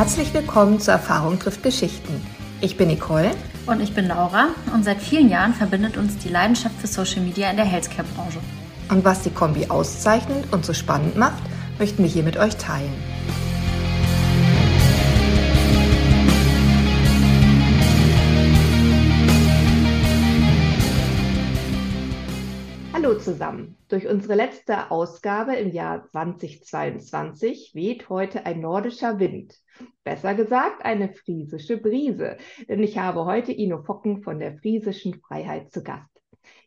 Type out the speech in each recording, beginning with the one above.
Herzlich willkommen zu Erfahrung trifft Geschichten. Ich bin Nicole. Und ich bin Laura. Und seit vielen Jahren verbindet uns die Leidenschaft für Social Media in der Healthcare-Branche. Und was die Kombi auszeichnet und so spannend macht, möchten wir hier mit euch teilen. Hallo zusammen. Durch unsere letzte Ausgabe im Jahr 2022 weht heute ein nordischer Wind. Besser gesagt, eine friesische Brise. Denn ich habe heute Ino Focken von der Friesischen Freiheit zu Gast.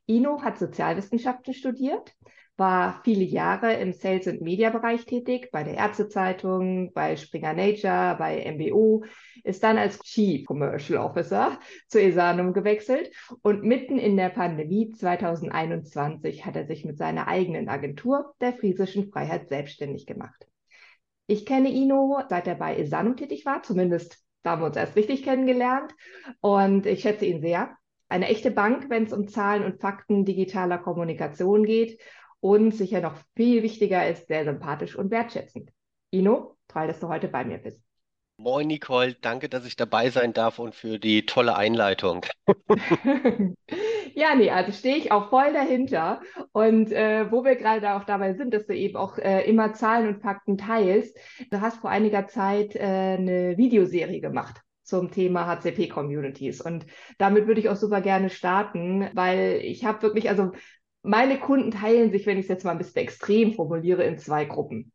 Ino hat Sozialwissenschaften studiert, war viele Jahre im Sales- und Media-Bereich tätig, bei der Ärztezeitung, bei Springer Nature, bei MBO, ist dann als Chief Commercial Officer zu Esanum gewechselt und mitten in der Pandemie 2021 hat er sich mit seiner eigenen Agentur der Friesischen Freiheit selbstständig gemacht. Ich kenne Ino, seit er bei Esanum tätig war, zumindest da haben wir uns erst richtig kennengelernt und ich schätze ihn sehr. Eine echte Bank, wenn es um Zahlen und Fakten digitaler Kommunikation geht und sicher noch viel wichtiger ist, sehr sympathisch und wertschätzend. Ino, toll, dass du heute bei mir bist. Moin Nicole, danke, dass ich dabei sein darf und für die tolle Einleitung. ja, nee, also stehe ich auch voll dahinter. Und äh, wo wir gerade auch dabei sind, dass du eben auch äh, immer Zahlen und Fakten teilst, du hast vor einiger Zeit äh, eine Videoserie gemacht zum Thema HCP-Communities. Und damit würde ich auch super gerne starten, weil ich habe wirklich, also meine Kunden teilen sich, wenn ich es jetzt mal ein bisschen extrem formuliere, in zwei Gruppen.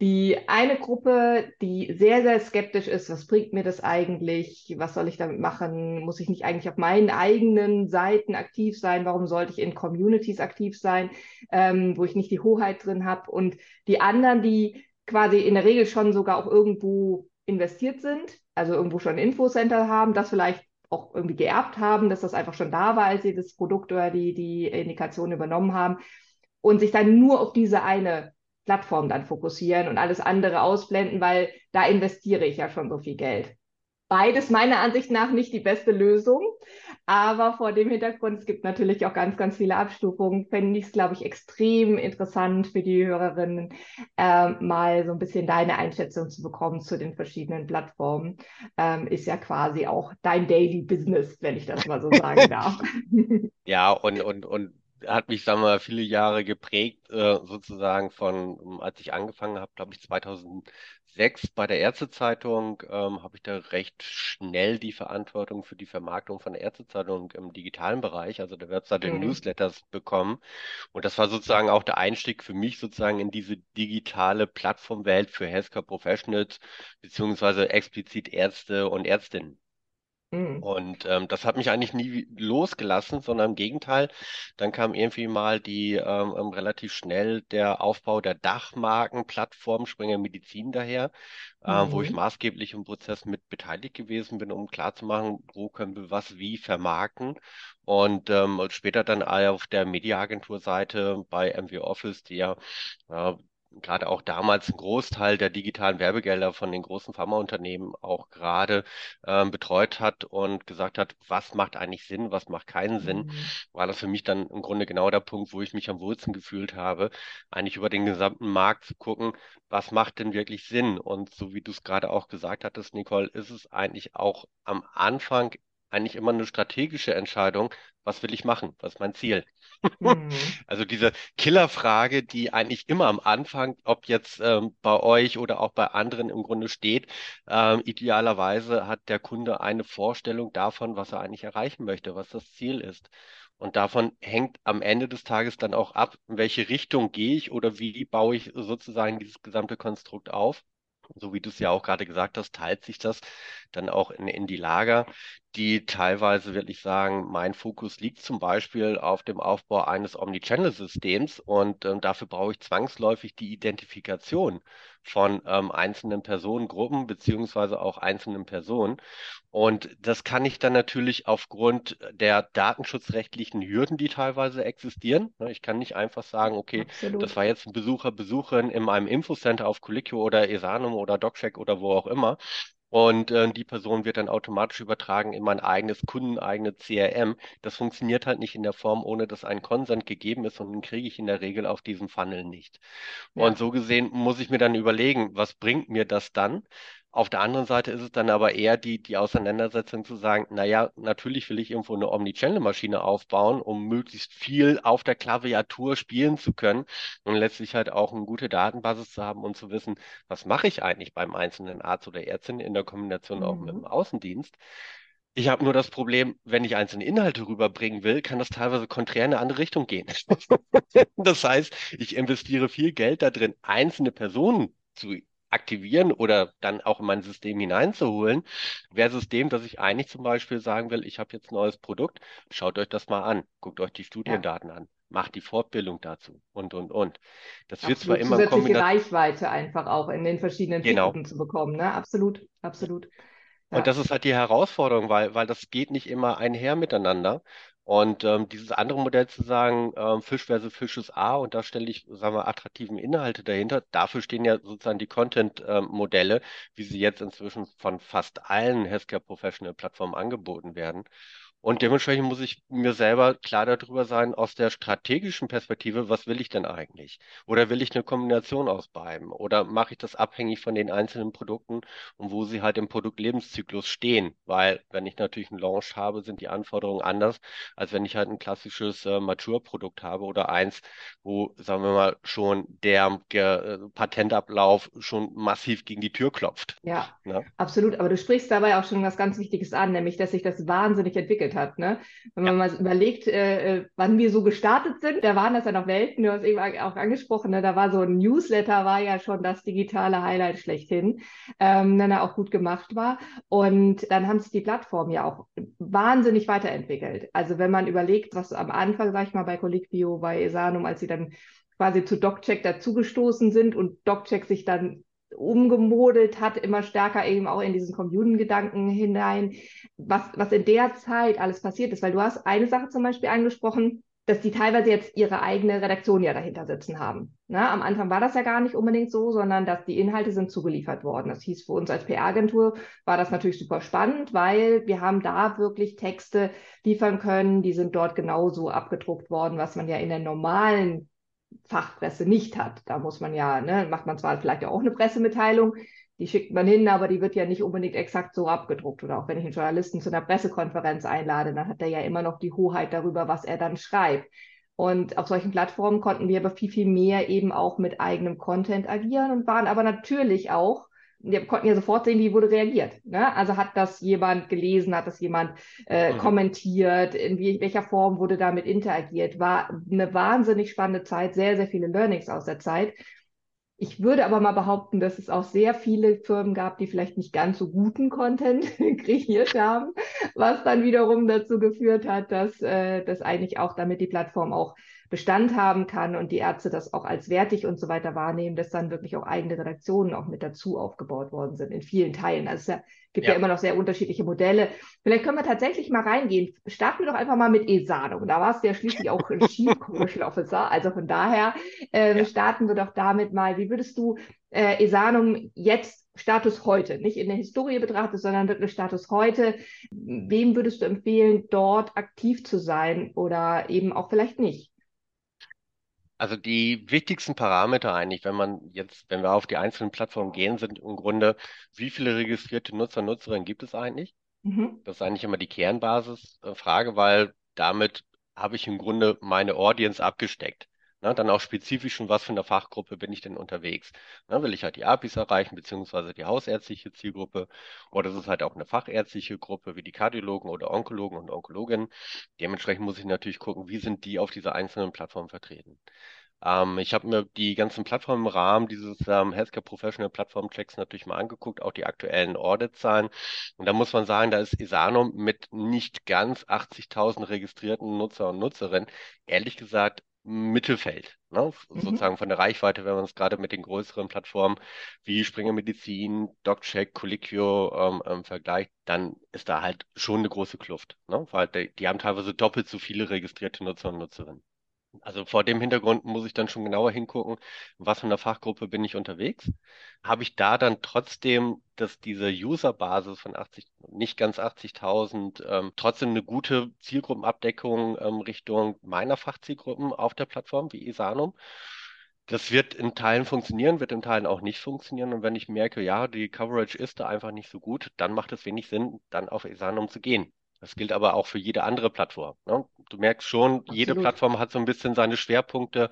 Die eine Gruppe, die sehr, sehr skeptisch ist, was bringt mir das eigentlich? Was soll ich damit machen? Muss ich nicht eigentlich auf meinen eigenen Seiten aktiv sein? Warum sollte ich in Communities aktiv sein, ähm, wo ich nicht die Hoheit drin habe? Und die anderen, die quasi in der Regel schon sogar auch irgendwo investiert sind, also irgendwo schon ein Infocenter haben, das vielleicht auch irgendwie geerbt haben, dass das einfach schon da war, als sie das Produkt oder die, die Indikation übernommen haben und sich dann nur auf diese eine Plattform dann fokussieren und alles andere ausblenden, weil da investiere ich ja schon so viel Geld. Beides meiner Ansicht nach nicht die beste Lösung. Aber vor dem Hintergrund, es gibt natürlich auch ganz, ganz viele Abstufungen, fände ich es, glaube ich, extrem interessant für die Hörerinnen, äh, mal so ein bisschen deine Einschätzung zu bekommen zu den verschiedenen Plattformen. Ähm, ist ja quasi auch dein Daily Business, wenn ich das mal so sagen darf. Ja, und, und, und hat mich, sagen wir mal, viele Jahre geprägt, äh, sozusagen von, als ich angefangen habe, glaube ich, 2006 bei der Ärztezeitung, ähm, habe ich da recht schnell die Verantwortung für die Vermarktung von der Ärztezeitung im digitalen Bereich, also der Webseite mhm. Newsletters bekommen. Und das war sozusagen auch der Einstieg für mich sozusagen in diese digitale Plattformwelt für Healthcare Professionals, beziehungsweise explizit Ärzte und Ärztinnen. Mhm. Und ähm, das hat mich eigentlich nie losgelassen, sondern im Gegenteil. Dann kam irgendwie mal die ähm, ähm relativ schnell der Aufbau der Dachmarkenplattform Springer Medizin daher, mhm. äh, wo ich mhm. maßgeblich im Prozess mit beteiligt gewesen bin, um klarzumachen, wo können wir was wie vermarkten. Und ähm, später dann auf der Mediaagenturseite bei MW Office, die ja äh, gerade auch damals ein Großteil der digitalen Werbegelder von den großen Pharmaunternehmen auch gerade ähm, betreut hat und gesagt hat, was macht eigentlich Sinn, was macht keinen Sinn, mhm. war das für mich dann im Grunde genau der Punkt, wo ich mich am wohlsten gefühlt habe, eigentlich über den gesamten Markt zu gucken, was macht denn wirklich Sinn? Und so wie du es gerade auch gesagt hattest, Nicole, ist es eigentlich auch am Anfang eigentlich immer eine strategische Entscheidung, was will ich machen, was ist mein Ziel. Mhm. Also diese Killerfrage, die eigentlich immer am Anfang, ob jetzt ähm, bei euch oder auch bei anderen im Grunde steht, ähm, idealerweise hat der Kunde eine Vorstellung davon, was er eigentlich erreichen möchte, was das Ziel ist. Und davon hängt am Ende des Tages dann auch ab, in welche Richtung gehe ich oder wie baue ich sozusagen dieses gesamte Konstrukt auf so wie du es ja auch gerade gesagt hast, teilt sich das dann auch in, in die Lager, die teilweise wirklich sagen, mein Fokus liegt zum Beispiel auf dem Aufbau eines Omnichannel-Systems und ähm, dafür brauche ich zwangsläufig die Identifikation von ähm, einzelnen Personengruppen beziehungsweise auch einzelnen Personen. Und das kann ich dann natürlich aufgrund der datenschutzrechtlichen Hürden, die teilweise existieren. Ne, ich kann nicht einfach sagen, okay, Absolut. das war jetzt ein Besucher, Besucherin in meinem Infocenter auf Colicchio oder Esanum oder DocCheck oder wo auch immer. Und äh, die Person wird dann automatisch übertragen in mein eigenes kundeneigene CRM. Das funktioniert halt nicht in der Form, ohne dass ein Consent gegeben ist und den kriege ich in der Regel auf diesem Funnel nicht. Ja. Und so gesehen muss ich mir dann überlegen, was bringt mir das dann? Auf der anderen Seite ist es dann aber eher die, die Auseinandersetzung zu sagen, naja, natürlich will ich irgendwo eine Omnichannel-Maschine aufbauen, um möglichst viel auf der Klaviatur spielen zu können und letztlich halt auch eine gute Datenbasis zu haben und zu wissen, was mache ich eigentlich beim einzelnen Arzt oder Ärztin in der Kombination auch mit dem mhm. Außendienst. Ich habe nur das Problem, wenn ich einzelne Inhalte rüberbringen will, kann das teilweise konträr in eine andere Richtung gehen. das heißt, ich investiere viel Geld da drin, einzelne Personen zu aktivieren oder dann auch in mein System hineinzuholen, versus dem, dass ich eigentlich zum Beispiel sagen will, ich habe jetzt ein neues Produkt, schaut euch das mal an, guckt euch die Studiendaten ja. an, macht die Fortbildung dazu und, und, und. Das absolut. wird zwar immer Zusätzliche Reichweite einfach auch in den verschiedenen genau. zu bekommen, ne? Absolut, absolut. Ja. Und das ist halt die Herausforderung, weil, weil das geht nicht immer einher miteinander. Und ähm, dieses andere Modell zu sagen, ähm, Fisch versus Fisch ist A und da stelle ich, sagen wir, attraktiven Inhalte dahinter. Dafür stehen ja sozusagen die Content-Modelle, ähm, wie sie jetzt inzwischen von fast allen Healthcare Professional Plattformen angeboten werden. Und dementsprechend muss ich mir selber klar darüber sein, aus der strategischen Perspektive, was will ich denn eigentlich? Oder will ich eine Kombination aus beiden? Oder mache ich das abhängig von den einzelnen Produkten und wo sie halt im Produktlebenszyklus stehen? Weil wenn ich natürlich einen Launch habe, sind die Anforderungen anders, als wenn ich halt ein klassisches äh, Mature-Produkt habe oder eins, wo, sagen wir mal, schon der äh, Patentablauf schon massiv gegen die Tür klopft. Ja, ja, absolut. Aber du sprichst dabei auch schon was ganz Wichtiges an, nämlich, dass sich das wahnsinnig entwickelt entwickelt hat. Ne? Wenn man ja. mal überlegt, äh, äh, wann wir so gestartet sind, da waren das ja noch Welten, du hast eben auch angesprochen, ne? da war so ein Newsletter, war ja schon das digitale Highlight schlechthin, ähm, wenn er auch gut gemacht war. Und dann haben sich die Plattformen ja auch wahnsinnig weiterentwickelt. Also wenn man überlegt, was am Anfang, sag ich mal, bei Colliquio, bei Esanum, als sie dann quasi zu DocCheck dazugestoßen sind und DocCheck sich dann umgemodelt hat, immer stärker eben auch in diesen Community-Gedanken hinein, was, was in der Zeit alles passiert ist. Weil du hast eine Sache zum Beispiel angesprochen, dass die teilweise jetzt ihre eigene Redaktion ja dahinter sitzen haben. Na, am Anfang war das ja gar nicht unbedingt so, sondern dass die Inhalte sind zugeliefert worden. Das hieß für uns als PR-Agentur war das natürlich super spannend, weil wir haben da wirklich Texte liefern können, die sind dort genauso abgedruckt worden, was man ja in der normalen Fachpresse nicht hat. Da muss man ja, ne, macht man zwar vielleicht auch eine Pressemitteilung, die schickt man hin, aber die wird ja nicht unbedingt exakt so abgedruckt. Oder auch wenn ich einen Journalisten zu einer Pressekonferenz einlade, dann hat er ja immer noch die Hoheit darüber, was er dann schreibt. Und auf solchen Plattformen konnten wir aber viel, viel mehr eben auch mit eigenem Content agieren und waren aber natürlich auch wir konnten ja sofort sehen, wie wurde reagiert. Ne? Also hat das jemand gelesen, hat das jemand äh, mhm. kommentiert, in wie, welcher Form wurde damit interagiert. War eine wahnsinnig spannende Zeit, sehr, sehr viele Learnings aus der Zeit. Ich würde aber mal behaupten, dass es auch sehr viele Firmen gab, die vielleicht nicht ganz so guten Content kreiert haben, was dann wiederum dazu geführt hat, dass, äh, dass eigentlich auch damit die Plattform auch Bestand haben kann und die Ärzte das auch als wertig und so weiter wahrnehmen, dass dann wirklich auch eigene Redaktionen auch mit dazu aufgebaut worden sind in vielen Teilen. Also es gibt ja. ja immer noch sehr unterschiedliche Modelle. Vielleicht können wir tatsächlich mal reingehen. Starten wir doch einfach mal mit ESANO. Da warst du ja schließlich auch ein Chief Commercial Officer. Also von daher äh, ja. starten wir doch damit mal. Wie würdest du äh, Esanum jetzt Status heute, nicht in der Historie betrachtet, sondern wirklich Status heute. Wem würdest du empfehlen, dort aktiv zu sein oder eben auch vielleicht nicht? Also die wichtigsten Parameter eigentlich, wenn man jetzt, wenn wir auf die einzelnen Plattformen gehen, sind im Grunde, wie viele registrierte Nutzer, Nutzerinnen gibt es eigentlich? Mhm. Das ist eigentlich immer die Kernbasisfrage, weil damit habe ich im Grunde meine Audience abgesteckt. Na, dann auch spezifisch schon, was für eine Fachgruppe bin ich denn unterwegs? Na, will ich halt die APIs erreichen, beziehungsweise die hausärztliche Zielgruppe? Oder ist es halt auch eine fachärztliche Gruppe, wie die Kardiologen oder Onkologen und Onkologinnen? Dementsprechend muss ich natürlich gucken, wie sind die auf dieser einzelnen Plattform vertreten? Ähm, ich habe mir die ganzen Plattformen im Rahmen dieses ähm, Healthcare Professional Plattform Checks natürlich mal angeguckt, auch die aktuellen Audit-Zahlen. Und da muss man sagen, da ist Isanum mit nicht ganz 80.000 registrierten Nutzer und Nutzerinnen ehrlich gesagt Mittelfeld, ne? Mhm. sozusagen von der Reichweite, wenn man es gerade mit den größeren Plattformen wie Springer Medizin, DocCheck, Colliquio ähm, ähm, vergleicht, dann ist da halt schon eine große Kluft, ne? weil die, die haben teilweise doppelt so viele registrierte Nutzer und Nutzerinnen. Also vor dem Hintergrund muss ich dann schon genauer hingucken, was für eine Fachgruppe bin ich unterwegs. Habe ich da dann trotzdem, dass diese Userbasis von 80, nicht ganz 80.000, ähm, trotzdem eine gute Zielgruppenabdeckung ähm, Richtung meiner Fachzielgruppen auf der Plattform wie Isanum? Das wird in Teilen funktionieren, wird in Teilen auch nicht funktionieren. Und wenn ich merke, ja, die Coverage ist da einfach nicht so gut, dann macht es wenig Sinn, dann auf Esanum zu gehen. Das gilt aber auch für jede andere Plattform. Ne? Du merkst schon, Absolut. jede Plattform hat so ein bisschen seine Schwerpunkte.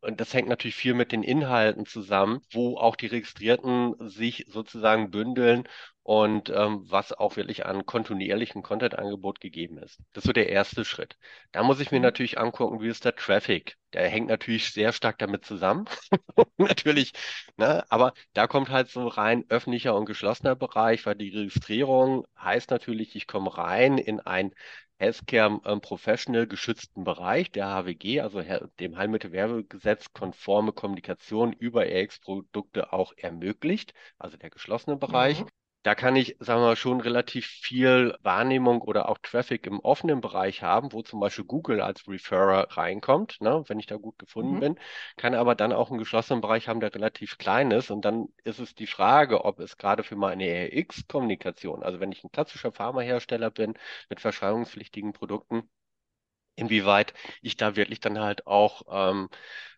Und das hängt natürlich viel mit den Inhalten zusammen, wo auch die Registrierten sich sozusagen bündeln und ähm, was auch wirklich an kontinuierlichem Content-Angebot gegeben ist. Das ist so der erste Schritt. Da muss ich mir mhm. natürlich angucken, wie ist der Traffic. Der hängt natürlich sehr stark damit zusammen. natürlich, ne? aber da kommt halt so rein öffentlicher und geschlossener Bereich, weil die Registrierung heißt natürlich, ich komme rein in ein Healthcare ähm, Professional geschützten Bereich, der HWG, also dem Heilmittelwerbegesetz konforme Kommunikation über RX-Produkte auch ermöglicht, also der geschlossene Bereich. Mhm da kann ich, sagen wir mal, schon relativ viel Wahrnehmung oder auch Traffic im offenen Bereich haben, wo zum Beispiel Google als Referrer reinkommt, ne, wenn ich da gut gefunden mhm. bin, kann aber dann auch einen geschlossenen Bereich haben, der relativ klein ist. Und dann ist es die Frage, ob es gerade für meine RX-Kommunikation, also wenn ich ein klassischer Pharmahersteller bin mit verschreibungspflichtigen Produkten, inwieweit ich da wirklich dann halt auch ähm,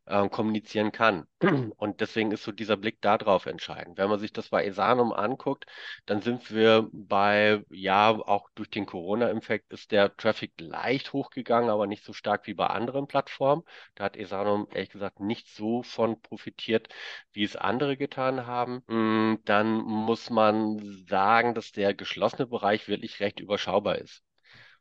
äh, kommunizieren kann. Und deswegen ist so dieser Blick darauf entscheidend. Wenn man sich das bei Esanum anguckt, dann sind wir bei, ja, auch durch den Corona-Infekt ist der Traffic leicht hochgegangen, aber nicht so stark wie bei anderen Plattformen. Da hat Esanum ehrlich gesagt nicht so von profitiert, wie es andere getan haben. Mm, dann muss man sagen, dass der geschlossene Bereich wirklich recht überschaubar ist.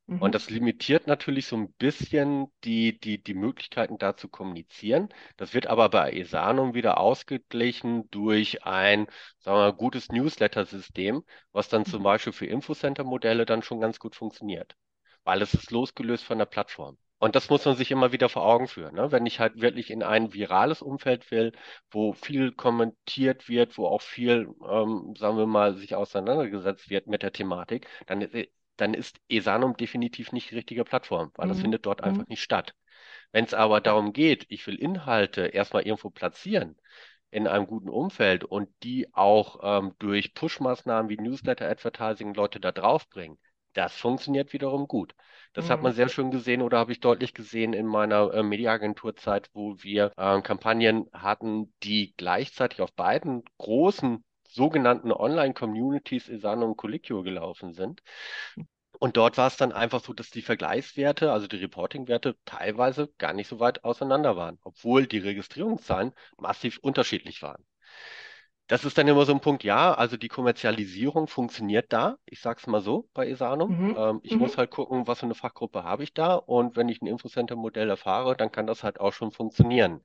Und mhm. das limitiert natürlich so ein bisschen die, die, die Möglichkeiten da zu kommunizieren. Das wird aber bei Esanum wieder ausgeglichen durch ein, sagen wir mal, gutes Newsletter-System, was dann zum mhm. Beispiel für Infocenter-Modelle dann schon ganz gut funktioniert. Weil es ist losgelöst von der Plattform. Und das muss man sich immer wieder vor Augen führen. Ne? Wenn ich halt wirklich in ein virales Umfeld will, wo viel kommentiert wird, wo auch viel, ähm, sagen wir mal, sich auseinandergesetzt wird mit der Thematik, dann dann ist Esanum definitiv nicht die richtige Plattform, weil mhm. das findet dort mhm. einfach nicht statt. Wenn es aber darum geht, ich will Inhalte erstmal irgendwo platzieren in einem guten Umfeld und die auch ähm, durch Push-Maßnahmen wie Newsletter-Advertising Leute da draufbringen, das funktioniert wiederum gut. Das mhm. hat man sehr schön gesehen oder habe ich deutlich gesehen in meiner äh, Mediaagenturzeit, wo wir äh, Kampagnen hatten, die gleichzeitig auf beiden großen sogenannten Online-Communities Isano und Collicchio gelaufen sind. Und dort war es dann einfach so, dass die Vergleichswerte, also die Reporting-Werte, teilweise gar nicht so weit auseinander waren, obwohl die Registrierungszahlen massiv unterschiedlich waren. Das ist dann immer so ein Punkt, ja, also die Kommerzialisierung funktioniert da. Ich sage es mal so bei Esanum. Mhm. Ähm, ich mhm. muss halt gucken, was für eine Fachgruppe habe ich da. Und wenn ich ein Infocenter-Modell erfahre, dann kann das halt auch schon funktionieren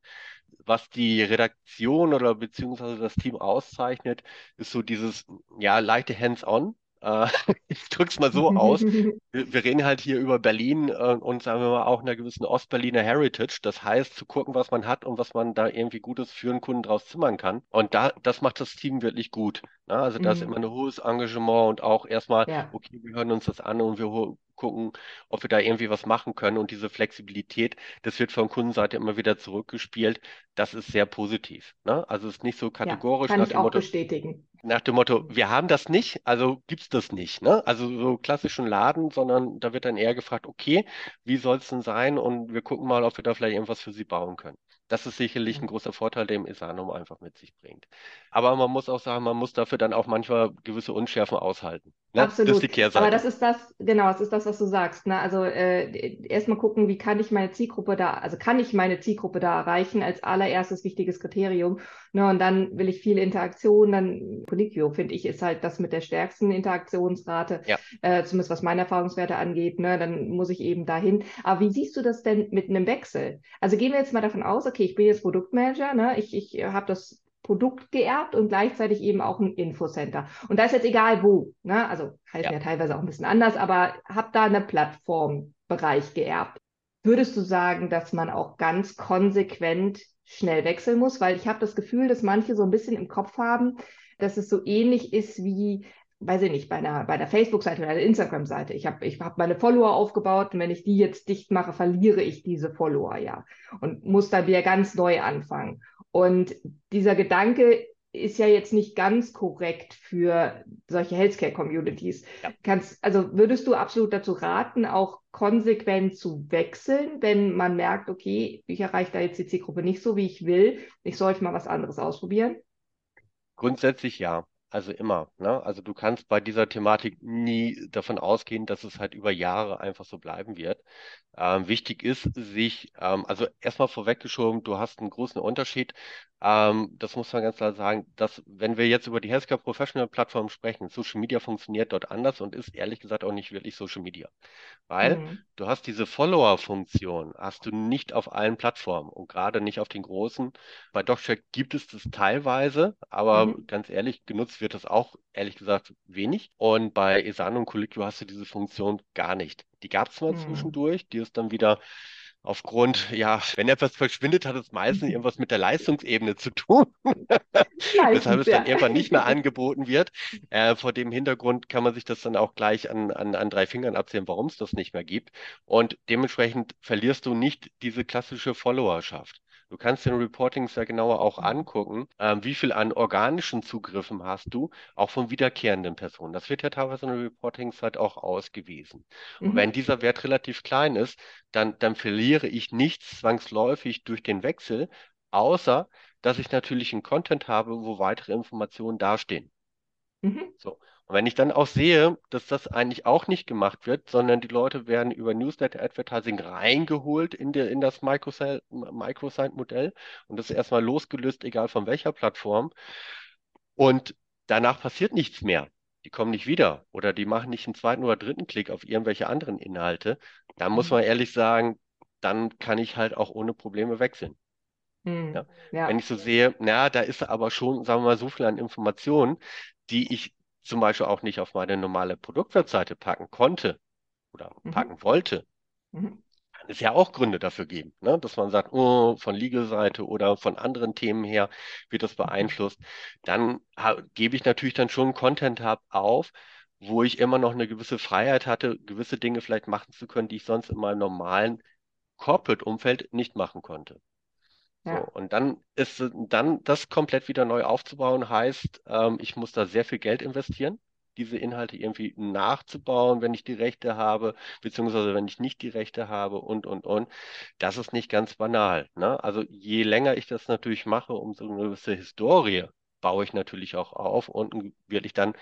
was die Redaktion oder beziehungsweise das Team auszeichnet, ist so dieses, ja, leichte Hands-on. Äh, ich drücke es mal so aus. Wir, reden halt hier über Berlin äh, und sagen wir mal auch einer gewissen Ostberliner Heritage. Das heißt, zu gucken, was man hat und was man da irgendwie Gutes für einen Kunden draus zimmern kann. Und da, das macht das Team wirklich gut. Ne? Also da ist mhm. immer ein hohes Engagement und auch erstmal, ja. okay, wir hören uns das an und wir gucken, ob wir da irgendwie was machen können. Und diese Flexibilität, das wird von Kundenseite immer wieder zurückgespielt. Das ist sehr positiv. Ne? Also es ist nicht so kategorisch ja, kann nach ich dem auch Motto, bestätigen. Nach dem Motto, wir haben das nicht, also gibt es das nicht. Ne? Also so klassischen Laden, sondern da wird dann eher gefragt, okay, wie soll es denn sein? Und wir gucken mal, ob wir da vielleicht irgendwas für Sie bauen können. Das ist sicherlich ein großer Vorteil, den Isanum einfach mit sich bringt. Aber man muss auch sagen, man muss dafür dann auch manchmal gewisse Unschärfen aushalten. Ne? Absolut. Das ist die Kehrseite. Aber das ist das, genau, das ist das, was du sagst. Ne? Also äh, erstmal gucken, wie kann ich meine Zielgruppe da, also kann ich meine Zielgruppe da erreichen als allererstes wichtiges Kriterium. Ne? Und dann will ich viel Interaktion, dann Colliquio, finde ich, ist halt das mit der stärksten Interaktionsrate, ja. äh, zumindest was meine Erfahrungswerte angeht. Ne? Dann muss ich eben dahin. Aber wie siehst du das denn mit einem Wechsel? Also gehen wir jetzt mal davon aus, okay, ich bin jetzt Produktmanager, ne? ich, ich habe das Produkt geerbt und gleichzeitig eben auch ein Infocenter. Und da ist jetzt egal wo, ne? also heißt ja. ja teilweise auch ein bisschen anders, aber habe da eine Plattformbereich geerbt. Würdest du sagen, dass man auch ganz konsequent schnell wechseln muss? Weil ich habe das Gefühl, dass manche so ein bisschen im Kopf haben, dass es so ähnlich ist wie weiß ich nicht, bei einer, bei einer Facebook-Seite oder einer Instagram-Seite. Ich habe ich hab meine Follower aufgebaut und wenn ich die jetzt dicht mache, verliere ich diese Follower ja und muss dann wieder ganz neu anfangen. Und dieser Gedanke ist ja jetzt nicht ganz korrekt für solche Healthcare-Communities. Ja. Kannst, also würdest du absolut dazu raten, auch konsequent zu wechseln, wenn man merkt, okay, ich erreiche da jetzt die Zielgruppe nicht so, wie ich will. Ich sollte mal was anderes ausprobieren? Grundsätzlich ja. Also immer, ne? Also du kannst bei dieser Thematik nie davon ausgehen, dass es halt über Jahre einfach so bleiben wird. Ähm, wichtig ist, sich, ähm, also erstmal vorweggeschoben, du hast einen großen Unterschied. Ähm, das muss man ganz klar sagen, dass wenn wir jetzt über die Healthcare Professional Plattform sprechen, Social Media funktioniert dort anders und ist ehrlich gesagt auch nicht wirklich Social Media. Weil mhm. du hast diese Follower-Funktion, hast du nicht auf allen Plattformen und gerade nicht auf den großen. Bei DocCheck gibt es das teilweise, aber mhm. ganz ehrlich, genutzt wird das auch ehrlich gesagt wenig. Und bei Esano und Colliquio hast du diese Funktion gar nicht. Die gab es mal mhm. zwischendurch, die ist dann wieder aufgrund, ja, wenn etwas verschwindet, hat es meistens mhm. irgendwas mit der Leistungsebene zu tun, weshalb es dann ja. irgendwann nicht mehr angeboten wird. Äh, vor dem Hintergrund kann man sich das dann auch gleich an, an, an drei Fingern abzählen, warum es das nicht mehr gibt. Und dementsprechend verlierst du nicht diese klassische Followerschaft. Du kannst den Reportings ja genauer auch angucken, ähm, wie viel an organischen Zugriffen hast du, auch von wiederkehrenden Personen. Das wird ja teilweise in den Reportings halt auch ausgewiesen. Mhm. Und wenn dieser Wert relativ klein ist, dann, dann verliere ich nichts zwangsläufig durch den Wechsel, außer dass ich natürlich einen Content habe, wo weitere Informationen dastehen. Mhm. So. Und wenn ich dann auch sehe, dass das eigentlich auch nicht gemacht wird, sondern die Leute werden über Newsletter Advertising reingeholt in, der, in das Microsite-Modell und das ist erstmal losgelöst, egal von welcher Plattform. Und danach passiert nichts mehr. Die kommen nicht wieder oder die machen nicht einen zweiten oder dritten Klick auf irgendwelche anderen Inhalte. Da muss mhm. man ehrlich sagen, dann kann ich halt auch ohne Probleme wechseln. Mhm. Ja. Ja. Wenn ich so sehe, na, da ist aber schon, sagen wir mal, so viel an Informationen, die ich zum Beispiel auch nicht auf meine normale Produktwebseite packen konnte oder mhm. packen wollte, mhm. kann es ja auch Gründe dafür geben, ne? dass man sagt, oh, von Legal-Seite oder von anderen Themen her wird das mhm. beeinflusst. Dann gebe ich natürlich dann schon Content-Hub auf, wo ich immer noch eine gewisse Freiheit hatte, gewisse Dinge vielleicht machen zu können, die ich sonst in meinem normalen Corporate-Umfeld nicht machen konnte. Ja. So, und dann ist dann das komplett wieder neu aufzubauen, heißt, ähm, ich muss da sehr viel Geld investieren, diese Inhalte irgendwie nachzubauen, wenn ich die Rechte habe, beziehungsweise wenn ich nicht die Rechte habe und und und. Das ist nicht ganz banal. Ne? Also je länger ich das natürlich mache, umso eine gewisse Historie baue ich natürlich auch auf und wirklich dann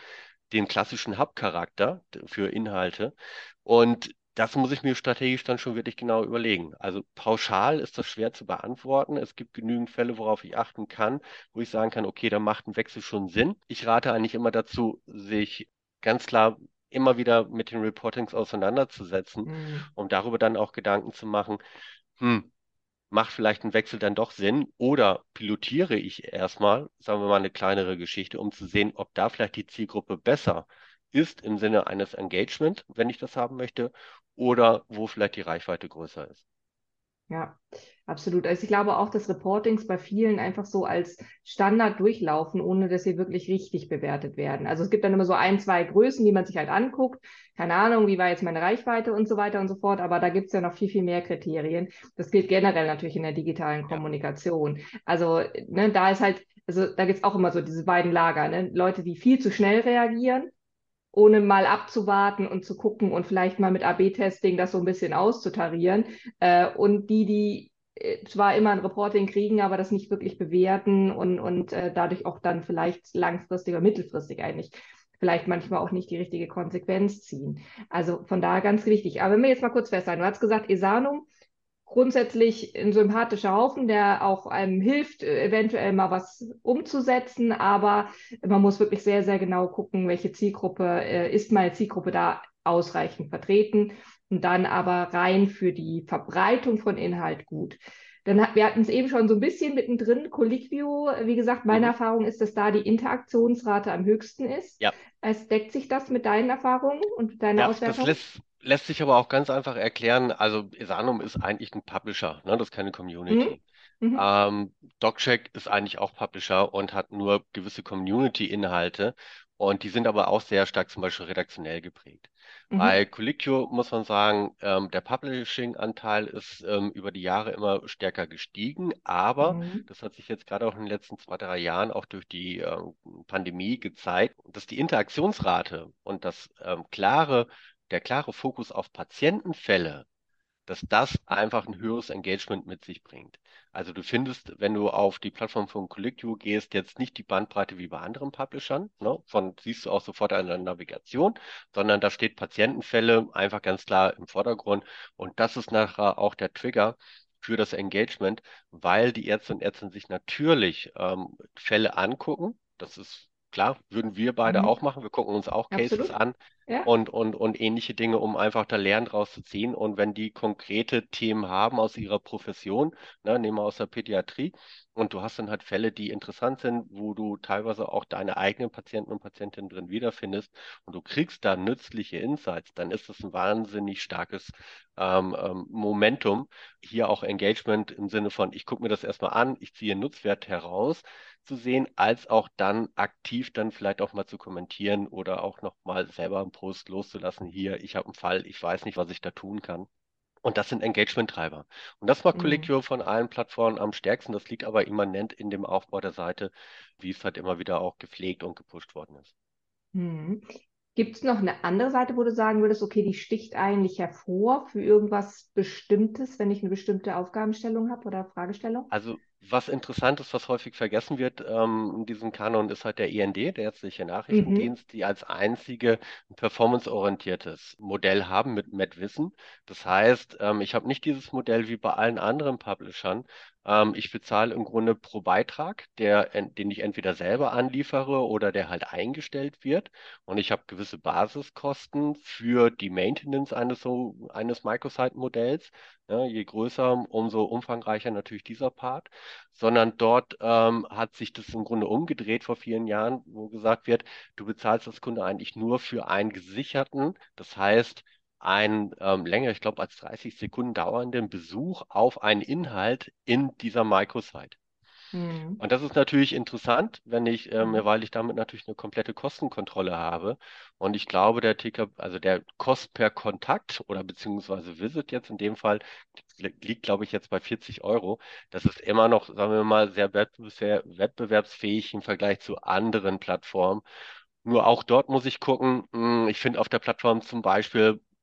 den klassischen Hub-Charakter für Inhalte. Und das muss ich mir strategisch dann schon wirklich genau überlegen. Also pauschal ist das schwer zu beantworten. Es gibt genügend Fälle, worauf ich achten kann, wo ich sagen kann, okay, da macht ein Wechsel schon Sinn. Ich rate eigentlich immer dazu, sich ganz klar immer wieder mit den Reportings auseinanderzusetzen, mhm. um darüber dann auch Gedanken zu machen, hm, macht vielleicht ein Wechsel dann doch Sinn oder pilotiere ich erstmal, sagen wir mal, eine kleinere Geschichte, um zu sehen, ob da vielleicht die Zielgruppe besser ist im Sinne eines Engagement, wenn ich das haben möchte, oder wo vielleicht die Reichweite größer ist. Ja, absolut. Also ich glaube auch, dass Reportings bei vielen einfach so als Standard durchlaufen, ohne dass sie wirklich richtig bewertet werden. Also es gibt dann immer so ein, zwei Größen, die man sich halt anguckt. Keine Ahnung, wie war jetzt meine Reichweite und so weiter und so fort. Aber da gibt es ja noch viel, viel mehr Kriterien. Das gilt generell natürlich in der digitalen Kommunikation. Also ne, da ist halt, also da gibt es auch immer so diese beiden Lager. Ne? Leute, die viel zu schnell reagieren ohne mal abzuwarten und zu gucken und vielleicht mal mit AB-Testing das so ein bisschen auszutarieren. Äh, und die, die äh, zwar immer ein Reporting kriegen, aber das nicht wirklich bewerten und, und äh, dadurch auch dann vielleicht langfristig oder mittelfristig eigentlich vielleicht manchmal auch nicht die richtige Konsequenz ziehen. Also von daher ganz wichtig. Aber wenn wir jetzt mal kurz festhalten, du hast gesagt, Esanum grundsätzlich ein sympathischer Haufen, der auch einem hilft, eventuell mal was umzusetzen, aber man muss wirklich sehr, sehr genau gucken, welche Zielgruppe äh, ist meine Zielgruppe da ausreichend vertreten und dann aber rein für die Verbreitung von Inhalt gut. Dann wir hatten es eben schon so ein bisschen mittendrin, Colliquio, wie gesagt, meine mhm. Erfahrung ist, dass da die Interaktionsrate am höchsten ist. Ja. Es deckt sich das mit deinen Erfahrungen und deiner ja, Auswertung? Das lässt, lässt sich aber auch ganz einfach erklären. Also Esanum ist eigentlich ein Publisher, ne? das ist keine Community. Mhm. Mhm. Ähm, DocCheck ist eigentlich auch Publisher und hat nur gewisse Community-Inhalte und die sind aber auch sehr stark zum Beispiel redaktionell geprägt. Mhm. Bei Colliquio muss man sagen, ähm, der Publishing-Anteil ist ähm, über die Jahre immer stärker gestiegen, aber mhm. das hat sich jetzt gerade auch in den letzten zwei, drei Jahren auch durch die äh, Pandemie gezeigt, dass die Interaktionsrate und das ähm, klare der klare Fokus auf Patientenfälle, dass das einfach ein höheres Engagement mit sich bringt. Also du findest, wenn du auf die Plattform von Collectio gehst, jetzt nicht die Bandbreite wie bei anderen Publishern, ne? von siehst du auch sofort an der Navigation, sondern da steht Patientenfälle einfach ganz klar im Vordergrund und das ist nachher auch der Trigger für das Engagement, weil die Ärzte und Ärzte sich natürlich ähm, Fälle angucken. Das ist klar, würden wir beide mhm. auch machen. Wir gucken uns auch Cases Absolut. an ja. und, und, und ähnliche Dinge, um einfach da Lernen draus zu ziehen. Und wenn die konkrete Themen haben aus ihrer Profession, ne, nehmen wir aus der Pädiatrie, und du hast dann halt Fälle, die interessant sind, wo du teilweise auch deine eigenen Patienten und Patientinnen drin wiederfindest und du kriegst da nützliche Insights, dann ist das ein wahnsinnig starkes ähm, ähm, Momentum. Hier auch Engagement im Sinne von, ich gucke mir das erstmal an, ich ziehe Nutzwert heraus zu sehen, als auch dann aktiv dann vielleicht auch mal zu kommentieren oder auch nochmal selber einen Post loszulassen. Hier, ich habe einen Fall, ich weiß nicht, was ich da tun kann. Und das sind Engagement-Treiber. Und das macht mhm. von allen Plattformen am stärksten. Das liegt aber immanent in dem Aufbau der Seite, wie es halt immer wieder auch gepflegt und gepusht worden ist. Mhm. Gibt es noch eine andere Seite, wo du sagen würdest, okay, die sticht eigentlich hervor für irgendwas Bestimmtes, wenn ich eine bestimmte Aufgabenstellung habe oder Fragestellung? Also was interessant ist, was häufig vergessen wird ähm, in diesem Kanon, ist halt der IND, der ärztliche Nachrichtendienst, mhm. die als einzige performanceorientiertes Modell haben mit MedWissen. Das heißt, ähm, ich habe nicht dieses Modell wie bei allen anderen Publishern, ähm, ich bezahle im Grunde pro Beitrag, der, den ich entweder selber anliefere oder der halt eingestellt wird. Und ich habe gewisse Basiskosten für die Maintenance eines so eines Microsite-Modells. Ja, je größer, umso umfangreicher natürlich dieser Part. Sondern dort ähm, hat sich das im Grunde umgedreht vor vielen Jahren, wo gesagt wird, du bezahlst als Kunde eigentlich nur für einen gesicherten, das heißt einen ähm, länger, ich glaube, als 30 Sekunden dauernden Besuch auf einen Inhalt in dieser Microsite. Mhm. Und das ist natürlich interessant, wenn ich, ähm, mhm. weil ich damit natürlich eine komplette Kostenkontrolle habe. Und ich glaube, der Ticker, also der Kost per Kontakt oder beziehungsweise Visit jetzt in dem Fall liegt, glaube ich, jetzt bei 40 Euro. Das ist immer noch, sagen wir mal, sehr wettbewerbsfähig im Vergleich zu anderen Plattformen. Nur auch dort muss ich gucken, hm, ich finde auf der Plattform zum Beispiel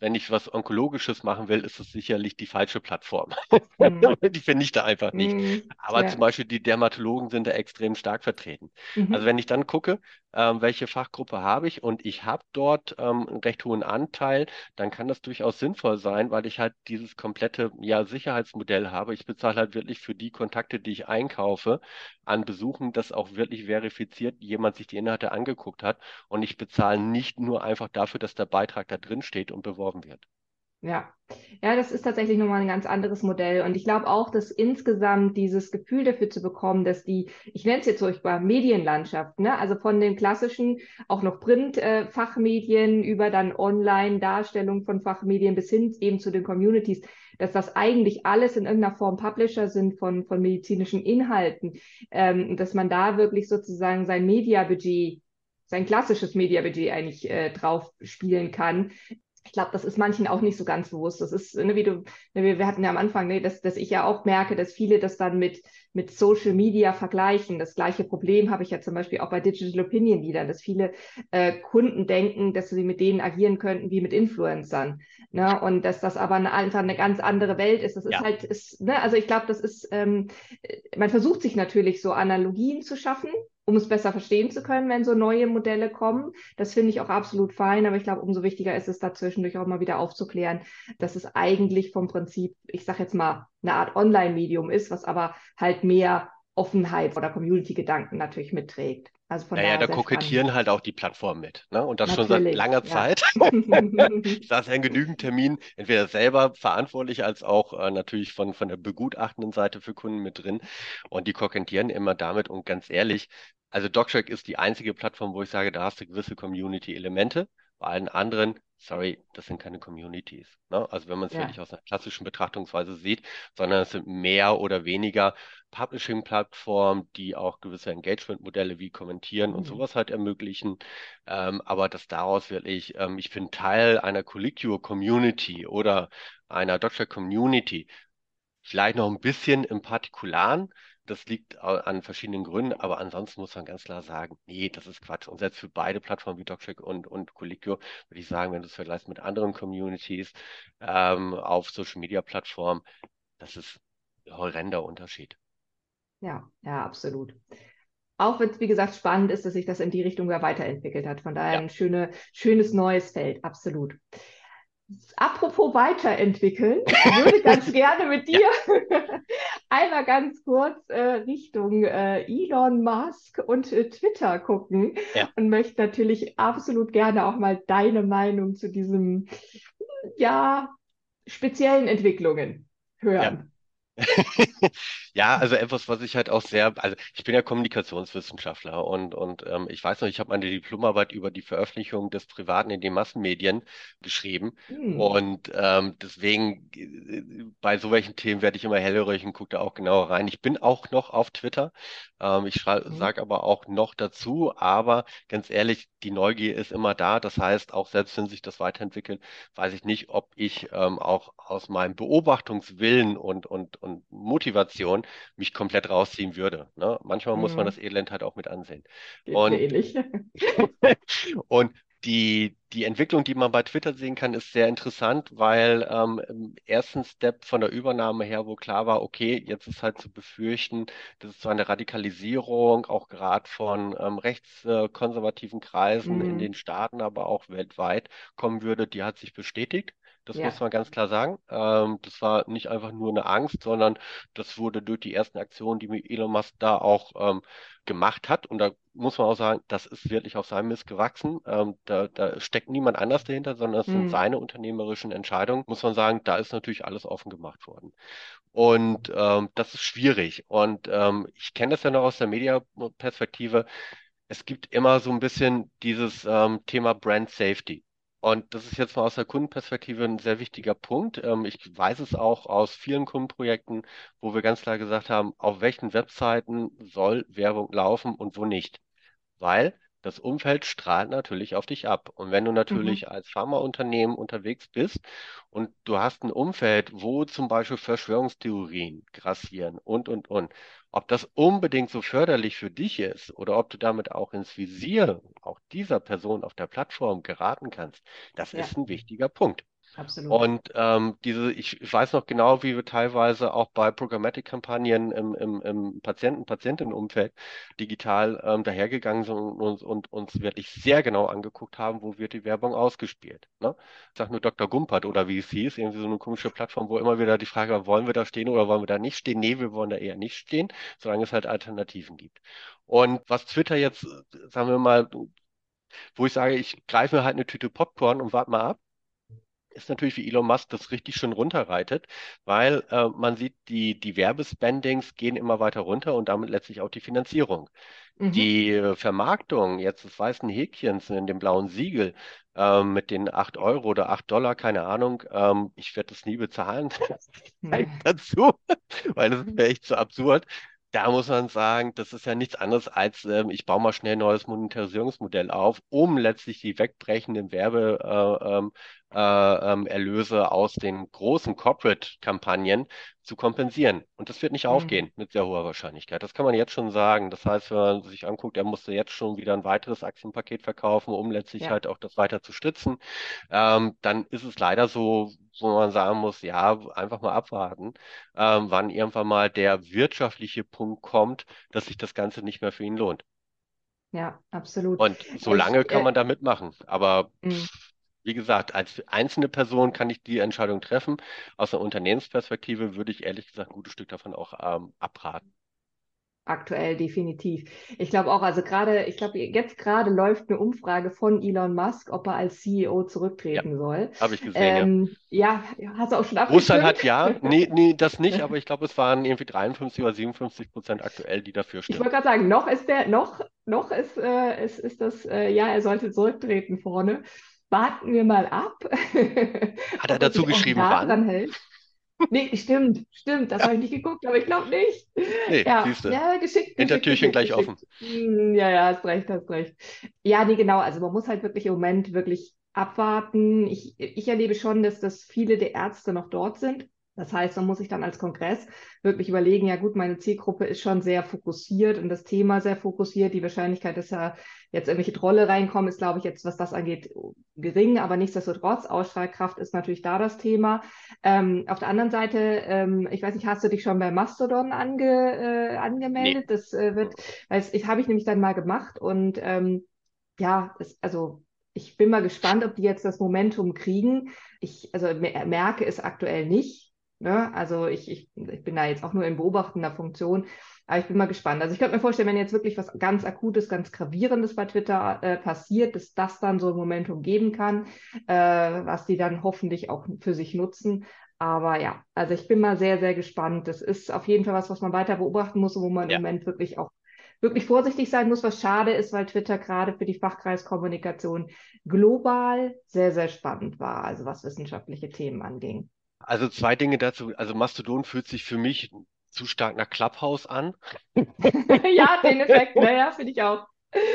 wenn ich was Onkologisches machen will, ist es sicherlich die falsche Plattform. Mhm. die finde ich da einfach nicht. Mhm. Aber ja. zum Beispiel die Dermatologen sind da extrem stark vertreten. Mhm. Also wenn ich dann gucke, ähm, welche Fachgruppe habe ich und ich habe dort ähm, einen recht hohen Anteil, dann kann das durchaus sinnvoll sein, weil ich halt dieses komplette ja, Sicherheitsmodell habe. Ich bezahle halt wirklich für die Kontakte, die ich einkaufe, an Besuchen, dass auch wirklich verifiziert jemand sich die Inhalte angeguckt hat und ich bezahle nicht nur einfach dafür, dass der Beitrag da drin steht und beworben beworben wird. Ja, ja, das ist tatsächlich nochmal ein ganz anderes Modell. Und ich glaube auch, dass insgesamt dieses Gefühl dafür zu bekommen, dass die, ich nenne es jetzt furchtbar, Medienlandschaft, ne? also von den klassischen, auch noch Print-Fachmedien äh, über dann Online-Darstellung von Fachmedien bis hin eben zu den Communities, dass das eigentlich alles in irgendeiner Form Publisher sind von, von medizinischen Inhalten, ähm, dass man da wirklich sozusagen sein Media-Budget sein klassisches Media-Budget eigentlich äh, drauf spielen kann, ich glaube, das ist manchen auch nicht so ganz bewusst. Das ist, ne, wie du, ne, wir, hatten ja am Anfang, ne, dass, dass ich ja auch merke, dass viele das dann mit, mit Social Media vergleichen. Das gleiche Problem habe ich ja zum Beispiel auch bei Digital Opinion Leadern, dass viele äh, Kunden denken, dass sie mit denen agieren könnten wie mit Influencern. Ne? Und dass das aber eine, einfach eine ganz andere Welt ist. Das ist ja. halt, ist, ne? also ich glaube, das ist, ähm, man versucht sich natürlich so Analogien zu schaffen, um es besser verstehen zu können, wenn so neue Modelle kommen. Das finde ich auch absolut fein, aber ich glaube, umso wichtiger ist es da zwischendurch auch mal wieder aufzuklären, dass es eigentlich vom Prinzip, ich sage jetzt mal, eine Art Online-Medium ist, was aber halt mehr Offenheit oder Community-Gedanken natürlich mitträgt. Also von naja, da kokettieren spannend. halt auch die Plattformen mit. Ne? Und das Natürlich, schon seit langer ja. Zeit. da ist ja in genügend Terminen, entweder selber verantwortlich als auch äh, natürlich von, von der begutachtenden Seite für Kunden mit drin. Und die kokettieren immer damit. Und ganz ehrlich, also DocTrack ist die einzige Plattform, wo ich sage, da hast du gewisse Community-Elemente. Bei allen anderen, sorry, das sind keine Communities. Ne? Also wenn man es ja. wirklich aus einer klassischen Betrachtungsweise sieht, sondern es sind mehr oder weniger Publishing-Plattformen, die auch gewisse Engagement-Modelle wie kommentieren mhm. und sowas halt ermöglichen. Ähm, aber dass daraus wirklich, ähm, ich bin Teil einer Collicure-Community oder einer Doctor-Community, vielleicht noch ein bisschen im Partikularen, das liegt an verschiedenen Gründen, aber ansonsten muss man ganz klar sagen, nee, das ist Quatsch. Und selbst für beide Plattformen wie DocCheck und, und Colliquio würde ich sagen, wenn du es vergleichst mit anderen Communities ähm, auf Social Media Plattformen, das ist ein horrender Unterschied. Ja, ja, absolut. Auch wenn es, wie gesagt, spannend ist, dass sich das in die Richtung ja weiterentwickelt hat. Von daher ja. ein schöne, schönes neues Feld, absolut. Apropos weiterentwickeln, ich würde ganz gerne mit dir ja. einmal ganz kurz äh, Richtung äh, Elon Musk und äh, Twitter gucken ja. und möchte natürlich absolut gerne auch mal deine Meinung zu diesen ja speziellen Entwicklungen hören. Ja, also etwas, was ich halt auch sehr, also ich bin ja Kommunikationswissenschaftler und, und ähm, ich weiß noch, ich habe meine Diplomarbeit über die Veröffentlichung des Privaten in den Massenmedien geschrieben hm. und ähm, deswegen äh, bei so welchen Themen werde ich immer hellhörig und gucke da auch genauer rein. Ich bin auch noch auf Twitter, ähm, ich hm. sage aber auch noch dazu, aber ganz ehrlich, die Neugier ist immer da. Das heißt, auch selbst wenn sich das weiterentwickelt, weiß ich nicht, ob ich ähm, auch aus meinem Beobachtungswillen und, und, und Motivation mich komplett rausziehen würde. Ne? Manchmal mhm. muss man mhm. das Elend halt auch mit ansehen. Geht und, ähnlich. und die, die Entwicklung, die man bei Twitter sehen kann, ist sehr interessant, weil ähm, im ersten Step von der Übernahme her, wo klar war, okay, jetzt ist halt zu befürchten, dass es zu einer Radikalisierung auch gerade von ähm, rechtskonservativen Kreisen mhm. in den Staaten, aber auch weltweit kommen würde, die hat sich bestätigt. Das ja. muss man ganz klar sagen. Ähm, das war nicht einfach nur eine Angst, sondern das wurde durch die ersten Aktionen, die Elon Musk da auch ähm, gemacht hat. Und da muss man auch sagen, das ist wirklich auf seinem Mist gewachsen. Ähm, da, da, steckt niemand anders dahinter, sondern es mhm. sind seine unternehmerischen Entscheidungen. Muss man sagen, da ist natürlich alles offen gemacht worden. Und ähm, das ist schwierig. Und ähm, ich kenne das ja noch aus der Mediaperspektive. Es gibt immer so ein bisschen dieses ähm, Thema Brand Safety. Und das ist jetzt mal aus der Kundenperspektive ein sehr wichtiger Punkt. Ähm, ich weiß es auch aus vielen Kundenprojekten, wo wir ganz klar gesagt haben, auf welchen Webseiten soll Werbung laufen und wo nicht. Weil das Umfeld strahlt natürlich auf dich ab. Und wenn du natürlich mhm. als Pharmaunternehmen unterwegs bist und du hast ein Umfeld, wo zum Beispiel Verschwörungstheorien grassieren und, und, und, ob das unbedingt so förderlich für dich ist oder ob du damit auch ins Visier auch dieser Person auf der Plattform geraten kannst, das ja. ist ein wichtiger Punkt. Absolut. Und ähm, diese, ich, ich weiß noch genau, wie wir teilweise auch bei Programmatic-Kampagnen im, im, im Patienten-Patientinnenumfeld digital ähm, dahergegangen sind und, und, und, uns wirklich sehr genau angeguckt haben, wo wird die Werbung ausgespielt. Ne? Ich sag nur Dr. Gumpert oder wie es hieß, irgendwie so eine komische Plattform, wo immer wieder die Frage war, wollen wir da stehen oder wollen wir da nicht stehen? Nee, wir wollen da eher nicht stehen, solange es halt Alternativen gibt. Und was Twitter jetzt, sagen wir mal, wo ich sage, ich greife mir halt eine Tüte Popcorn und warte mal ab, ist natürlich, wie Elon Musk das richtig schön runterreitet, weil äh, man sieht, die, die Werbespendings gehen immer weiter runter und damit letztlich auch die Finanzierung. Mhm. Die Vermarktung jetzt des weißen Häkchens in dem blauen Siegel ähm, mit den 8 Euro oder 8 Dollar, keine Ahnung, ähm, ich werde das nie bezahlen dazu, weil das wäre echt zu absurd. Da muss man sagen, das ist ja nichts anderes als, ähm, ich baue mal schnell ein neues Monetarisierungsmodell auf, um letztlich die wegbrechenden Werbeerlöse äh, ähm, äh, ähm, aus den großen Corporate-Kampagnen zu kompensieren. Und das wird nicht mhm. aufgehen mit sehr hoher Wahrscheinlichkeit. Das kann man jetzt schon sagen. Das heißt, wenn man sich anguckt, er musste jetzt schon wieder ein weiteres Aktienpaket verkaufen, um letztlich ja. halt auch das weiter zu stützen, ähm, dann ist es leider so, wo man sagen muss, ja, einfach mal abwarten, ähm, wann irgendwann mal der wirtschaftliche Punkt kommt, dass sich das Ganze nicht mehr für ihn lohnt. Ja, absolut. Und so lange kann äh, man da mitmachen. Aber mh. Wie gesagt, als einzelne Person kann ich die Entscheidung treffen. Aus einer Unternehmensperspektive würde ich ehrlich gesagt ein gutes Stück davon auch ähm, abraten aktuell definitiv. Ich glaube auch, also gerade, ich glaube, jetzt gerade läuft eine Umfrage von Elon Musk, ob er als CEO zurücktreten ja, soll. Habe ich gesehen. Ähm, ja. ja. hast du auch schon abgestimmt? Russland hat ja, nee, nee, das nicht, aber ich glaube, es waren irgendwie 53 oder 57 Prozent aktuell, die dafür stimmen. Ich wollte gerade sagen, noch ist der, noch, noch ist, äh, ist, ist das, äh, ja, er sollte zurücktreten vorne. Warten wir mal ab. Hat er dazu geschrieben, wann? Hält. Nee, stimmt, stimmt. Das habe ich nicht geguckt, aber ich glaube nicht. Nee, ja, siehst du. Ja, geschickt. Hintertürchen gleich geschickt. offen. Hm, ja, ja, hast recht, hast recht. Ja, nee, genau. Also man muss halt wirklich im Moment wirklich abwarten. Ich, ich erlebe schon, dass, dass viele der Ärzte noch dort sind. Das heißt, man muss sich dann als Kongress wirklich überlegen, ja gut, meine Zielgruppe ist schon sehr fokussiert und das Thema sehr fokussiert. Die Wahrscheinlichkeit, dass da jetzt irgendwelche Trolle reinkommen, ist, glaube ich, jetzt, was das angeht, gering, aber nichtsdestotrotz, Ausstrahlkraft ist natürlich da das Thema. Ähm, auf der anderen Seite, ähm, ich weiß nicht, hast du dich schon bei Mastodon ange, äh, angemeldet? Nee. Das äh, wird, weil ich habe ich nämlich dann mal gemacht und ähm, ja, es, also ich bin mal gespannt, ob die jetzt das Momentum kriegen. Ich also merke es aktuell nicht. Ne? Also ich, ich, ich bin da jetzt auch nur in beobachtender Funktion, aber ich bin mal gespannt. Also ich könnte mir vorstellen, wenn jetzt wirklich was ganz Akutes, ganz Gravierendes bei Twitter äh, passiert, dass das dann so ein Momentum geben kann, äh, was die dann hoffentlich auch für sich nutzen. Aber ja, also ich bin mal sehr, sehr gespannt. Das ist auf jeden Fall was, was man weiter beobachten muss und wo man ja. im Moment wirklich auch wirklich vorsichtig sein muss, was schade ist, weil Twitter gerade für die Fachkreiskommunikation global sehr, sehr spannend war, also was wissenschaftliche Themen anging. Also zwei Dinge dazu. Also Mastodon fühlt sich für mich zu stark nach Clubhouse an. ja, den Effekt, naja, finde ich auch.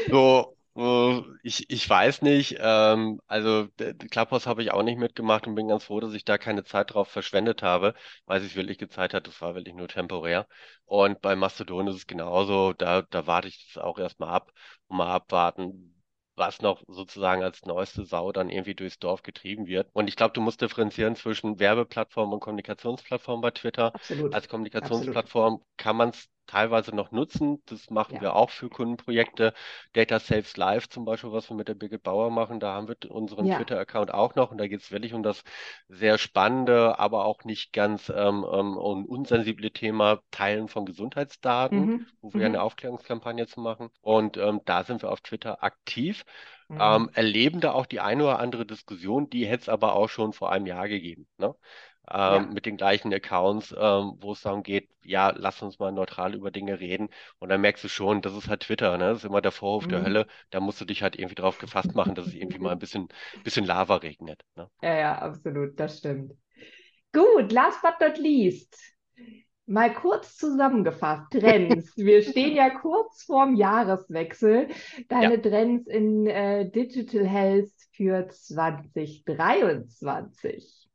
So, äh, ich, ich weiß nicht. Ähm, also Clubhouse habe ich auch nicht mitgemacht und bin ganz froh, dass ich da keine Zeit drauf verschwendet habe, weil es wirklich gezeigt hat, das war wirklich nur temporär. Und bei Mastodon ist es genauso. Da, da warte ich das auch erstmal ab und mal abwarten, was noch sozusagen als neueste Sau dann irgendwie durchs Dorf getrieben wird. Und ich glaube, du musst differenzieren zwischen Werbeplattform und Kommunikationsplattform bei Twitter. Absolut. Als Kommunikationsplattform Absolut. kann man es teilweise noch nutzen. Das machen ja. wir auch für Kundenprojekte. Data Saves Live zum Beispiel, was wir mit der Birgit Bauer machen, da haben wir unseren ja. Twitter-Account auch noch und da geht es wirklich um das sehr spannende, aber auch nicht ganz ähm, ähm, unsensible Thema Teilen von Gesundheitsdaten, mhm. wo wir mhm. eine Aufklärungskampagne zu machen. Und ähm, da sind wir auf Twitter aktiv. Mhm. Ähm, erleben da auch die eine oder andere Diskussion, die hätte es aber auch schon vor einem Jahr gegeben. Ne? Ähm, ja. mit den gleichen Accounts, ähm, wo es darum geht, ja, lass uns mal neutral über Dinge reden. Und dann merkst du schon, das ist halt Twitter, ne? Das ist immer der Vorwurf mhm. der Hölle. Da musst du dich halt irgendwie drauf gefasst machen, dass es irgendwie mal ein bisschen, bisschen Lava regnet. Ne? Ja, ja, absolut, das stimmt. Gut, last but not least. Mal kurz zusammengefasst, Trends. Wir stehen ja kurz vorm Jahreswechsel. Deine ja. Trends in äh, Digital Health für 2023.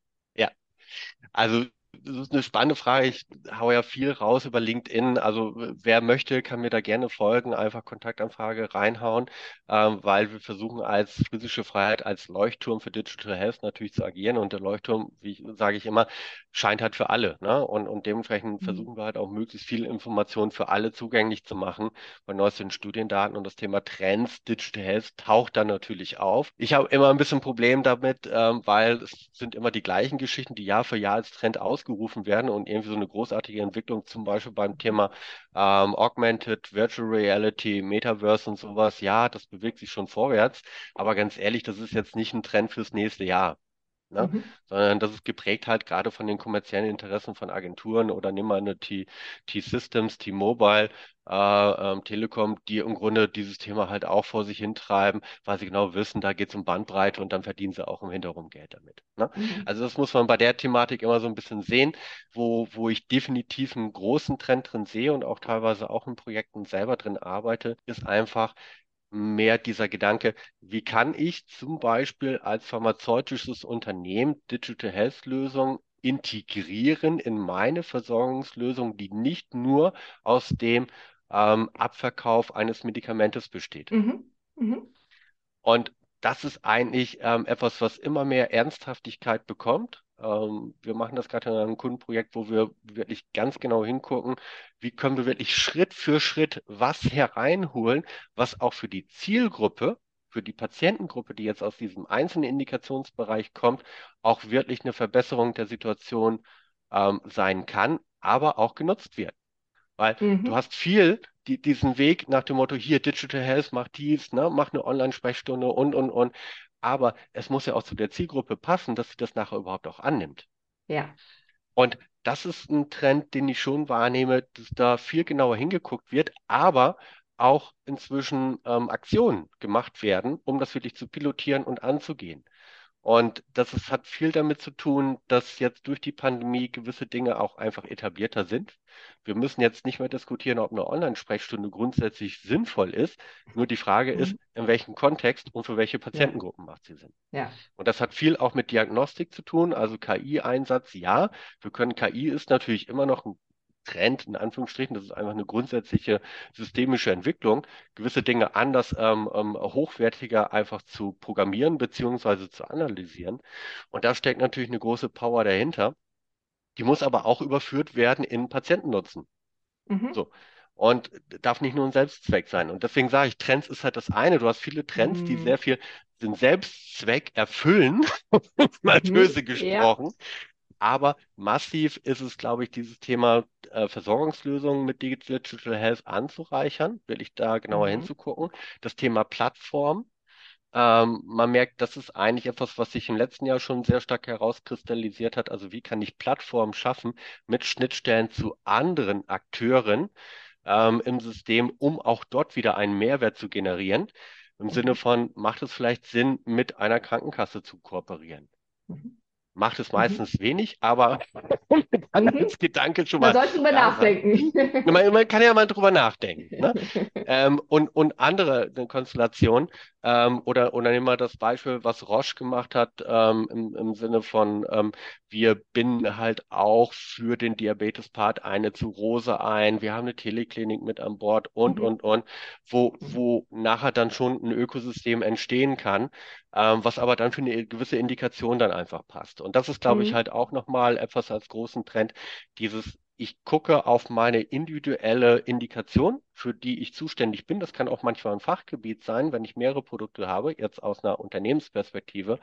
Also das ist eine spannende Frage. Ich haue ja viel raus über LinkedIn. Also wer möchte, kann mir da gerne folgen, einfach Kontaktanfrage reinhauen, ähm, weil wir versuchen als physische Freiheit, als Leuchtturm für Digital Health natürlich zu agieren. Und der Leuchtturm, wie sage ich immer, scheint halt für alle. Ne? Und, und dementsprechend mhm. versuchen wir halt auch möglichst viel Informationen für alle zugänglich zu machen bei neuesten Studiendaten. Und das Thema Trends, Digital Health taucht dann natürlich auf. Ich habe immer ein bisschen Problem damit, ähm, weil es sind immer die gleichen Geschichten, die Jahr für Jahr als Trend ausgerufen werden und irgendwie so eine großartige Entwicklung, zum Beispiel beim Thema ähm, Augmented Virtual Reality, Metaverse und sowas. Ja, das bewegt sich schon vorwärts. Aber ganz ehrlich, das ist jetzt nicht ein Trend fürs nächste Jahr. Ne? Mhm. Sondern das ist geprägt halt gerade von den kommerziellen Interessen von Agenturen oder nimm mal eine T-Systems, T-Mobile, äh, ähm, Telekom, die im Grunde dieses Thema halt auch vor sich hintreiben, weil sie genau wissen, da geht es um Bandbreite und dann verdienen sie auch im Hintergrund Geld damit. Ne? Mhm. Also das muss man bei der Thematik immer so ein bisschen sehen, wo, wo ich definitiv einen großen Trend drin sehe und auch teilweise auch in Projekten selber drin arbeite, ist einfach, mehr dieser Gedanke, wie kann ich zum Beispiel als pharmazeutisches Unternehmen Digital Health Lösungen integrieren in meine Versorgungslösung, die nicht nur aus dem ähm, Abverkauf eines Medikamentes besteht. Mhm. Mhm. Und das ist eigentlich ähm, etwas, was immer mehr Ernsthaftigkeit bekommt. Ähm, wir machen das gerade in einem Kundenprojekt, wo wir wirklich ganz genau hingucken, wie können wir wirklich Schritt für Schritt was hereinholen, was auch für die Zielgruppe, für die Patientengruppe, die jetzt aus diesem einzelnen Indikationsbereich kommt, auch wirklich eine Verbesserung der Situation ähm, sein kann, aber auch genutzt wird. Weil mhm. du hast viel die, diesen Weg nach dem Motto, hier Digital Health, mach dies, ne, mach eine Online-Sprechstunde und, und, und. Aber es muss ja auch zu der Zielgruppe passen, dass sie das nachher überhaupt auch annimmt. Ja. Und das ist ein Trend, den ich schon wahrnehme, dass da viel genauer hingeguckt wird, aber auch inzwischen ähm, Aktionen gemacht werden, um das wirklich zu pilotieren und anzugehen. Und das ist, hat viel damit zu tun, dass jetzt durch die Pandemie gewisse Dinge auch einfach etablierter sind. Wir müssen jetzt nicht mehr diskutieren, ob eine Online-Sprechstunde grundsätzlich sinnvoll ist. Nur die Frage mhm. ist, in welchem Kontext und für welche Patientengruppen ja. macht sie Sinn. Ja. Und das hat viel auch mit Diagnostik zu tun, also KI-Einsatz, ja. Wir können, KI ist natürlich immer noch ein Trend, in Anführungsstrichen, das ist einfach eine grundsätzliche systemische Entwicklung, gewisse Dinge anders, ähm, ähm, hochwertiger einfach zu programmieren beziehungsweise zu analysieren. Und da steckt natürlich eine große Power dahinter. Die muss aber auch überführt werden in Patientennutzen. Mhm. So. Und darf nicht nur ein Selbstzweck sein. Und deswegen sage ich, Trends ist halt das eine. Du hast viele Trends, mhm. die sehr viel den Selbstzweck erfüllen, mal mhm. böse gesprochen. Ja. Aber massiv ist es, glaube ich, dieses Thema äh, Versorgungslösungen mit Digital Health anzureichern, will ich da genauer mhm. hinzugucken. Das Thema Plattform. Ähm, man merkt, das ist eigentlich etwas, was sich im letzten Jahr schon sehr stark herauskristallisiert hat. Also wie kann ich Plattformen schaffen mit Schnittstellen zu anderen Akteuren ähm, im System, um auch dort wieder einen Mehrwert zu generieren. Im mhm. Sinne von, macht es vielleicht Sinn, mit einer Krankenkasse zu kooperieren? Mhm macht es mhm. meistens mhm. wenig, aber dann als Gedanke schon mal. Man sollte drüber nachdenken. Man, man, kann ja mal drüber nachdenken. Ne? ähm, und, und andere Konstellationen, ähm, oder, oder nehmen wir das Beispiel, was Roche gemacht hat, ähm, im, im Sinne von, ähm, wir binden halt auch für den Diabetes-Part eine Zurose ein, wir haben eine Teleklinik mit an Bord und, mhm. und, und, wo, wo nachher dann schon ein Ökosystem entstehen kann, ähm, was aber dann für eine gewisse Indikation dann einfach passt. Und das ist, glaube mhm. ich, halt auch nochmal etwas als großen Trend, dieses ich gucke auf meine individuelle Indikation, für die ich zuständig bin. Das kann auch manchmal ein Fachgebiet sein, wenn ich mehrere Produkte habe, jetzt aus einer Unternehmensperspektive.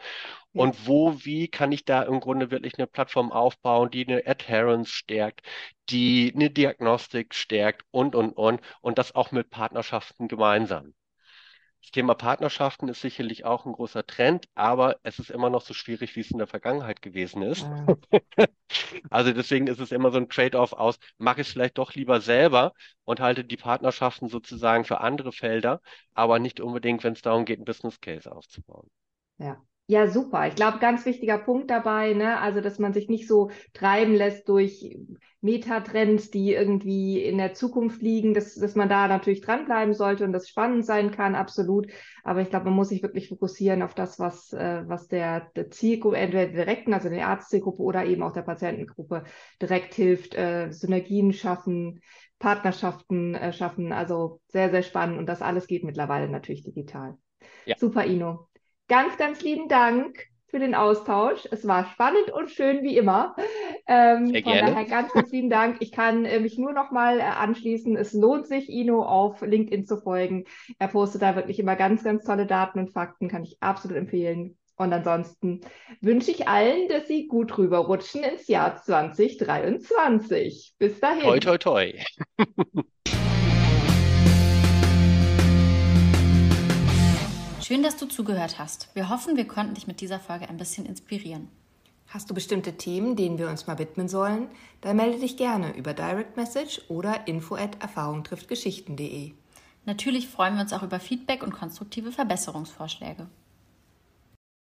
Ja. Und wo, wie kann ich da im Grunde wirklich eine Plattform aufbauen, die eine Adherence stärkt, die eine Diagnostik stärkt und, und, und. Und das auch mit Partnerschaften gemeinsam. Das Thema Partnerschaften ist sicherlich auch ein großer Trend, aber es ist immer noch so schwierig, wie es in der Vergangenheit gewesen ist. Mhm. also deswegen ist es immer so ein Trade-off aus, mache ich es vielleicht doch lieber selber und halte die Partnerschaften sozusagen für andere Felder, aber nicht unbedingt, wenn es darum geht, ein Business Case aufzubauen. Ja. Ja, super. Ich glaube, ganz wichtiger Punkt dabei, ne? Also, dass man sich nicht so treiben lässt durch Metatrends, die irgendwie in der Zukunft liegen, dass, dass man da natürlich dranbleiben sollte und das spannend sein kann, absolut. Aber ich glaube, man muss sich wirklich fokussieren auf das, was, äh, was der, der Zielgruppe, entweder direkten, also der Arztzielgruppe oder eben auch der Patientengruppe direkt hilft, äh, Synergien schaffen, Partnerschaften äh, schaffen. Also sehr, sehr spannend und das alles geht mittlerweile natürlich digital. Ja. Super, Ino. Ganz, ganz lieben Dank für den Austausch. Es war spannend und schön wie immer. Ähm, Sehr gerne. Von daher ganz, ganz lieben Dank. Ich kann äh, mich nur noch mal äh, anschließen. Es lohnt sich, Ino auf LinkedIn zu folgen. Er postet da wirklich immer ganz, ganz tolle Daten und Fakten. Kann ich absolut empfehlen. Und ansonsten wünsche ich allen, dass sie gut rüberrutschen ins Jahr 2023. Bis dahin. Toi, toi, toi. Schön, dass du zugehört hast. Wir hoffen, wir konnten dich mit dieser Folge ein bisschen inspirieren. Hast du bestimmte Themen, denen wir uns mal widmen sollen? Dann melde dich gerne über Direct Message oder info at erfahrungtrifftgeschichten.de. Natürlich freuen wir uns auch über Feedback und konstruktive Verbesserungsvorschläge.